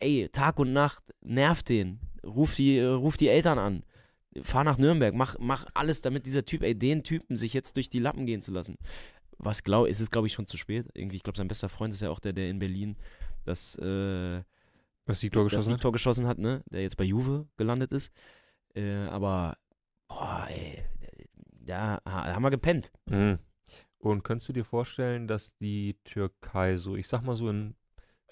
[SPEAKER 2] ey, Tag und Nacht, nerv den. Ruf die, ruf die Eltern an. Fahr nach Nürnberg, mach, mach alles, damit dieser Typ, ey, den Typen sich jetzt durch die Lappen gehen zu lassen. Was glaube ist es, glaube ich, schon zu spät. Irgendwie, ich glaube, sein bester Freund ist ja auch der, der in Berlin das, äh,
[SPEAKER 1] Das Siegtor
[SPEAKER 2] das
[SPEAKER 1] geschossen hat?
[SPEAKER 2] Siegtor geschossen hat, ne? Der jetzt bei Juve gelandet ist. Äh, aber, boah, ey, da, da haben wir gepennt.
[SPEAKER 1] Mhm. Und könntest du dir vorstellen, dass die Türkei so, ich sag mal so in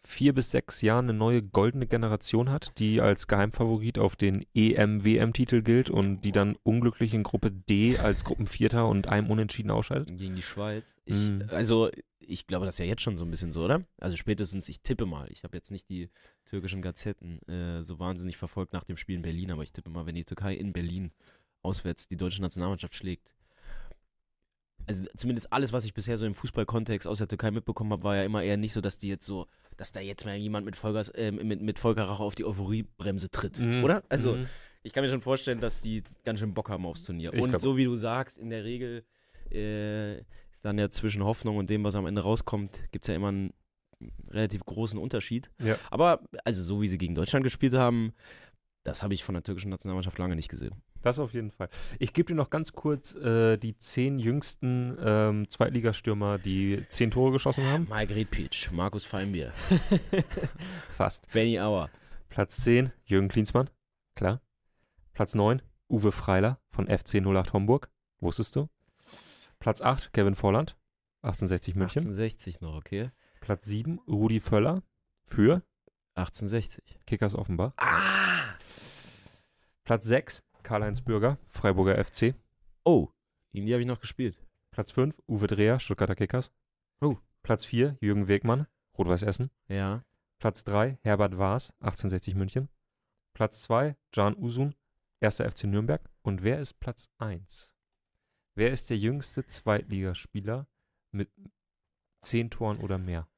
[SPEAKER 1] vier bis sechs Jahren eine neue goldene Generation hat, die als Geheimfavorit auf den EM-WM-Titel gilt und die dann unglücklich in Gruppe D als Gruppenvierter und einem Unentschieden ausscheidet?
[SPEAKER 2] Gegen die Schweiz. Ich,
[SPEAKER 1] Mhm.
[SPEAKER 2] Also, ich glaube, das ist ja jetzt schon so ein bisschen so, oder? Also spätestens, ich tippe mal. Ich habe jetzt nicht die türkischen Gazetten äh, so wahnsinnig verfolgt nach dem Spiel in Berlin, aber ich tippe mal, wenn die Türkei in Berlin auswärts die deutsche Nationalmannschaft schlägt. Also zumindest alles, was ich bisher so im Fußballkontext aus der Türkei mitbekommen habe, war ja immer eher nicht so, dass die jetzt so, dass da jetzt mal jemand mit Vollgas, äh, mit, mit Vollkaracho auf die Euphoriebremse tritt,
[SPEAKER 1] Mhm.
[SPEAKER 2] oder? Also
[SPEAKER 1] Mhm.
[SPEAKER 2] ich kann mir schon vorstellen, dass die ganz schön Bock haben aufs Turnier.
[SPEAKER 1] Ich
[SPEAKER 2] und
[SPEAKER 1] glaub-
[SPEAKER 2] so wie du sagst, in der Regel äh, ist dann ja zwischen Hoffnung und dem, was am Ende rauskommt, gibt es ja immer einen relativ großen Unterschied.
[SPEAKER 1] Ja.
[SPEAKER 2] Aber, also so wie sie gegen Deutschland gespielt haben, das habe ich von der türkischen Nationalmannschaft lange nicht gesehen.
[SPEAKER 1] Das auf jeden Fall. Ich gebe dir noch ganz kurz äh, die zehn jüngsten ähm, Zweitligastürmer, die zehn Tore geschossen haben.
[SPEAKER 2] Mike Riedpeach, Markus Feinbier,
[SPEAKER 1] Fast.
[SPEAKER 2] Benny Auer.
[SPEAKER 1] Platz 10, Jürgen Klinsmann. Klar. Platz 9, Uwe Freiler von FC 08 Homburg. Wusstest du? Platz 8, Kevin Volland, 1860 München.
[SPEAKER 2] 1860 noch, okay?
[SPEAKER 1] Platz 7, Rudi Völler für
[SPEAKER 2] 1860.
[SPEAKER 1] Kickers Offenbach.
[SPEAKER 2] Ah!
[SPEAKER 1] Platz 6, Karl-Heinz Bürger, Freiburger FC.
[SPEAKER 2] Oh, die habe ich noch gespielt.
[SPEAKER 1] Platz 5, Uwe Dreher, Stuttgarter Kickers.
[SPEAKER 2] Oh.
[SPEAKER 1] Platz 4, Jürgen Wegmann, Rot-Weiß Essen.
[SPEAKER 2] Ja.
[SPEAKER 1] Platz 3, Herbert Waas, 1860 München. Platz 2, Can Usun, 1. FC Nürnberg. Und wer ist Platz 1? Wer ist der jüngste Zweitligaspieler mit 10 Toren oder mehr?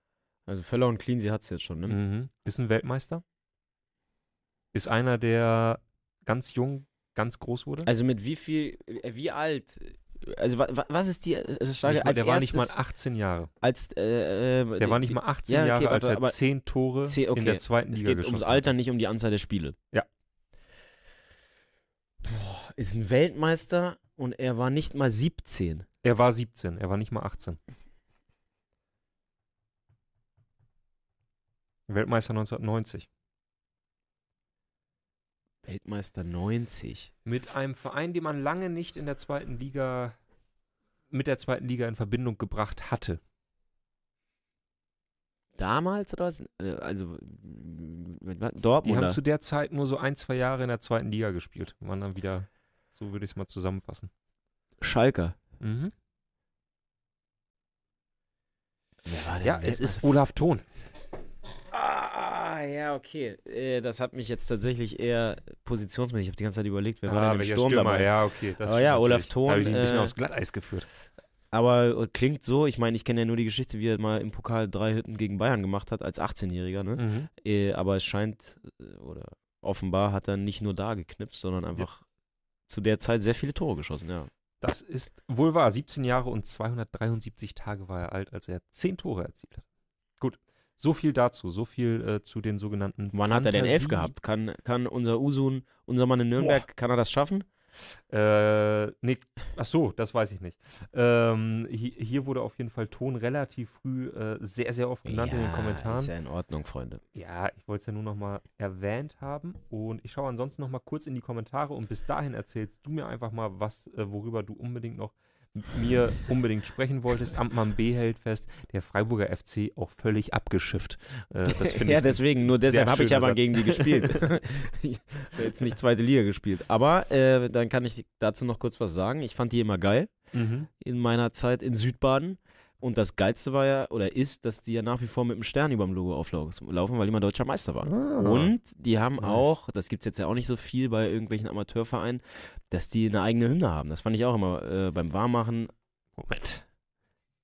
[SPEAKER 2] Also Völler und Cleansey hat es jetzt schon, ne?
[SPEAKER 1] Mhm. Ist ein Weltmeister? Ist einer, der ganz jung, ganz groß wurde?
[SPEAKER 2] Also mit wie viel, äh, wie alt also wa, wa, was ist die äh, Frage?
[SPEAKER 1] Mal,
[SPEAKER 2] als
[SPEAKER 1] der war nicht mal 18 Jahre.
[SPEAKER 2] als, äh, äh,
[SPEAKER 1] Der war nicht mal 18
[SPEAKER 2] ja, okay,
[SPEAKER 1] Jahre, als
[SPEAKER 2] aber-
[SPEAKER 1] er
[SPEAKER 2] aber-
[SPEAKER 1] 10 Tore
[SPEAKER 2] Zehn- okay.
[SPEAKER 1] in der zweiten
[SPEAKER 2] Es
[SPEAKER 1] Liga
[SPEAKER 2] geht
[SPEAKER 1] geschossen
[SPEAKER 2] ums
[SPEAKER 1] hat.
[SPEAKER 2] Alter, nicht um die Anzahl der Spiele.
[SPEAKER 1] Ja.
[SPEAKER 2] Boah, ist ein Weltmeister und er war nicht mal 17.
[SPEAKER 1] Er war 17, er war nicht mal 18. Weltmeister 1990.
[SPEAKER 2] Weltmeister 90.
[SPEAKER 1] Mit einem Verein, den man lange nicht in der zweiten Liga, mit der zweiten Liga in Verbindung gebracht hatte.
[SPEAKER 2] Damals oder was? Äh, Also? Dortmund?
[SPEAKER 1] Die haben zu der Zeit nur so ein, zwei Jahre in der zweiten Liga gespielt. Waren dann wieder, so würde ich es mal zusammenfassen.
[SPEAKER 2] Schalker.
[SPEAKER 1] Mhm.
[SPEAKER 2] Wer war
[SPEAKER 1] Ja, es ist Olaf Thon.
[SPEAKER 2] Ah, ja, okay. Äh, das hat mich jetzt tatsächlich eher positionsmäßig. Ich habe die ganze Zeit überlegt, wer war denn im
[SPEAKER 1] Ah,
[SPEAKER 2] Sturm
[SPEAKER 1] Stürmer?
[SPEAKER 2] dabei.
[SPEAKER 1] Ja, okay. Das
[SPEAKER 2] Aber ja, Olaf. Thon,
[SPEAKER 1] Da habe ich ihn ein bisschen
[SPEAKER 2] äh,
[SPEAKER 1] aufs Glatteis geführt.
[SPEAKER 2] Aber äh, klingt so, ich meine, ich kenne ja nur die Geschichte, wie er mal im Pokal drei Hütten gegen Bayern gemacht hat, als 18-Jähriger, ne?
[SPEAKER 1] Mhm.
[SPEAKER 2] Äh, aber es scheint, äh, oder offenbar hat er nicht nur da geknipst, sondern einfach zu der Zeit sehr viele Tore geschossen, ja.
[SPEAKER 1] Das ist wohl wahr. 17 Jahre und 273 Tage war er alt, als er 10 Tore erzielt hat. Gut, so viel dazu. So viel äh, zu den sogenannten
[SPEAKER 2] Wann hat er denn elf gehabt? Kann, kann unser Usun, unser Mann in Nürnberg, kann er das schaffen?
[SPEAKER 1] Äh, nee, ach so, das weiß ich nicht. Ähm, hier, hier wurde auf jeden Fall Ton relativ früh äh, sehr, sehr oft genannt in den Kommentaren.
[SPEAKER 2] Ist ja in Ordnung, Freunde.
[SPEAKER 1] Ja, ich wollte es ja nur noch mal erwähnt haben und ich schaue ansonsten noch mal kurz in die Kommentare und bis dahin erzählst du mir einfach mal was, äh, worüber du unbedingt noch mir unbedingt sprechen wolltest. Amtmann B hält fest, der Freiburger FC auch völlig abgeschifft. Äh, das finde
[SPEAKER 2] ja, deswegen, nur deshalb habe ich aber
[SPEAKER 1] Satz.
[SPEAKER 2] gegen die gespielt. ich habe jetzt nicht zweite Liga gespielt. Aber äh, dann kann ich dazu noch kurz was sagen. Ich fand die immer geil
[SPEAKER 1] Mhm.
[SPEAKER 2] in meiner Zeit in Südbaden. Und das Geilste war ja, oder ist, dass die ja nach wie vor mit einem Stern über dem Logo auflaufen, weil die mal deutscher Meister waren.
[SPEAKER 1] Ah.
[SPEAKER 2] Und die haben
[SPEAKER 1] Nice.
[SPEAKER 2] auch, das gibt es jetzt ja auch nicht so viel bei irgendwelchen Amateurvereinen, dass die eine eigene Hymne haben. Das fand ich auch immer äh, beim Warmmachen.
[SPEAKER 1] Moment.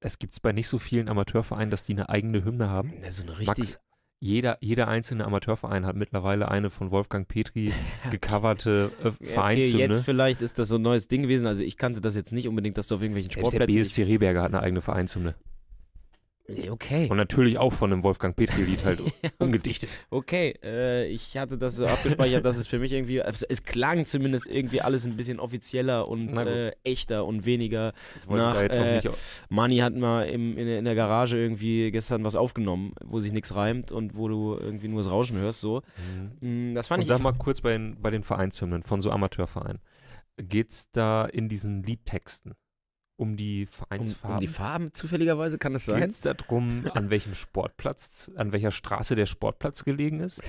[SPEAKER 1] Es gibt es bei nicht so vielen Amateurvereinen, dass die eine eigene Hymne haben.
[SPEAKER 2] So eine
[SPEAKER 1] Max, jeder, jeder einzelne Amateurverein hat mittlerweile eine von Wolfgang Petri gecoverte äh,
[SPEAKER 2] Ja, Okay,
[SPEAKER 1] Vereinshymne.
[SPEAKER 2] jetzt vielleicht ist das so ein neues Ding gewesen. Also ich kannte das jetzt nicht unbedingt, dass du auf irgendwelchen
[SPEAKER 1] Selbst der
[SPEAKER 2] Sportplätzen.
[SPEAKER 1] BSC Rehberger hat eine eigene Vereinshymne.
[SPEAKER 2] Okay.
[SPEAKER 1] Und natürlich auch von einem Wolfgang Petri-Lied halt umgedichtet.
[SPEAKER 2] Okay, äh, ich hatte das so abgespeichert, dass es für mich irgendwie, also es klang zumindest irgendwie alles ein bisschen offizieller und äh, echter und weniger. Nach, äh. Mani hat mal im, in, der- in der Garage irgendwie gestern was aufgenommen, wo sich nichts reimt und wo du irgendwie nur das Rauschen hörst, so.
[SPEAKER 1] Mhm.
[SPEAKER 2] Mm, Das fand
[SPEAKER 1] Und
[SPEAKER 2] ich.
[SPEAKER 1] sag mal kurz bei den, bei den Vereinshymnen von so Amateurvereinen. Geht es da in diesen Liedtexten um die
[SPEAKER 2] um,
[SPEAKER 1] Vereinsfarben?
[SPEAKER 2] um die Farben zufälligerweise kann das sein?
[SPEAKER 1] Geht es darum, an welchem Sportplatz, an welcher Straße der Sportplatz gelegen ist?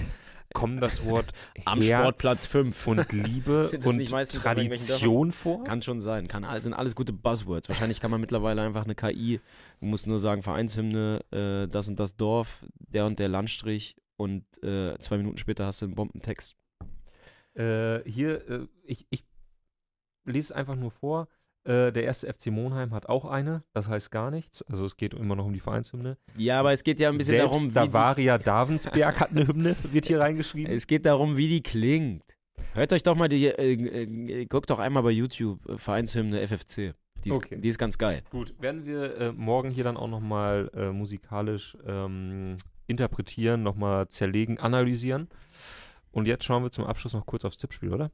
[SPEAKER 1] Kommen das Wort
[SPEAKER 2] Am
[SPEAKER 1] Herz
[SPEAKER 2] Sportplatz 5.
[SPEAKER 1] und Liebe
[SPEAKER 2] es
[SPEAKER 1] und Tradition vor?
[SPEAKER 2] Kann schon sein. Kann, sind alles gute Buzzwords. Wahrscheinlich kann man mittlerweile einfach eine KI, du musst nur sagen, Vereinshymne, äh, das und das Dorf, der und der Landstrich und äh, zwei Minuten später hast du einen Bombentext.
[SPEAKER 1] Äh, hier, äh, ich, ich lese es einfach nur vor. Äh, der erste FC Monheim hat auch eine, das heißt gar nichts. Also es geht immer noch um die Vereinshymne.
[SPEAKER 2] Ja, aber es geht ja ein bisschen
[SPEAKER 1] Selbst
[SPEAKER 2] darum, wie
[SPEAKER 1] Davaria Davensberg hat eine Hymne, wird hier reingeschrieben.
[SPEAKER 2] es geht darum, wie die klingt. Hört euch doch mal die, äh, äh, guckt doch einmal bei YouTube äh, Vereinshymne FFC. Die ist,
[SPEAKER 1] Okay.
[SPEAKER 2] die ist ganz geil.
[SPEAKER 1] Gut, werden wir äh, morgen hier dann auch nochmal äh, musikalisch ähm, interpretieren, nochmal zerlegen, analysieren. Und jetzt schauen wir zum Abschluss noch kurz aufs Tippspiel, oder?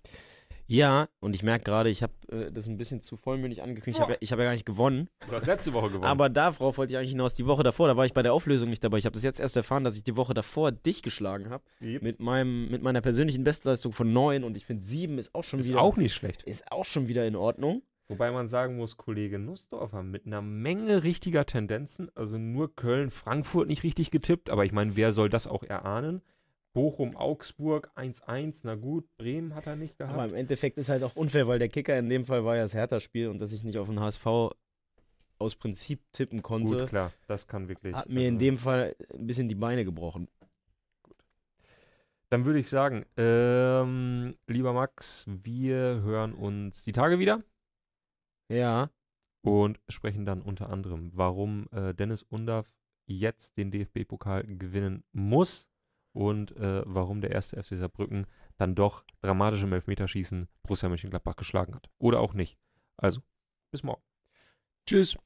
[SPEAKER 2] Ja, und ich merke gerade, ich habe äh, das ein bisschen zu vollmündig angekündigt. Ich habe ja, ich hab ja gar nicht gewonnen.
[SPEAKER 1] Du hast letzte Woche gewonnen.
[SPEAKER 2] Aber darauf wollte ich eigentlich hinaus. Die Woche davor, da war ich bei der Auflösung nicht dabei. Ich habe das jetzt erst erfahren, dass ich die Woche davor dich geschlagen habe.
[SPEAKER 1] Yep.
[SPEAKER 2] Mit, meinem, mit meiner persönlichen Bestleistung von 9 und ich finde 7 ist auch schon
[SPEAKER 1] ist
[SPEAKER 2] wieder.
[SPEAKER 1] auch nicht schlecht.
[SPEAKER 2] ist auch schon wieder in Ordnung.
[SPEAKER 1] Wobei man sagen muss, Kollege Nussdorfer mit einer Menge richtiger Tendenzen, also nur Köln, Frankfurt nicht richtig getippt, aber ich meine, wer soll das auch erahnen? Bochum, Augsburg 1-1, na gut, Bremen hat er nicht gehabt.
[SPEAKER 2] Aber im Endeffekt ist halt auch unfair, weil der Kicker in dem Fall war ja das Hertha-Spiel und dass ich nicht auf den HSV aus Prinzip tippen konnte,
[SPEAKER 1] gut, klar, das kann wirklich.
[SPEAKER 2] hat mir in
[SPEAKER 1] also-
[SPEAKER 2] dem Fall ein bisschen die Beine gebrochen.
[SPEAKER 1] Dann würde ich sagen, ähm, lieber Max, wir hören uns die Tage wieder
[SPEAKER 2] Ja,
[SPEAKER 1] und sprechen dann unter anderem, warum äh, Dennis Undaff jetzt den DFB-Pokal gewinnen muss und äh, warum der erste FC Saarbrücken dann doch dramatisch im Elfmeterschießen Borussia Mönchengladbach geschlagen hat. Oder auch nicht. Also, bis morgen.
[SPEAKER 2] Tschüss.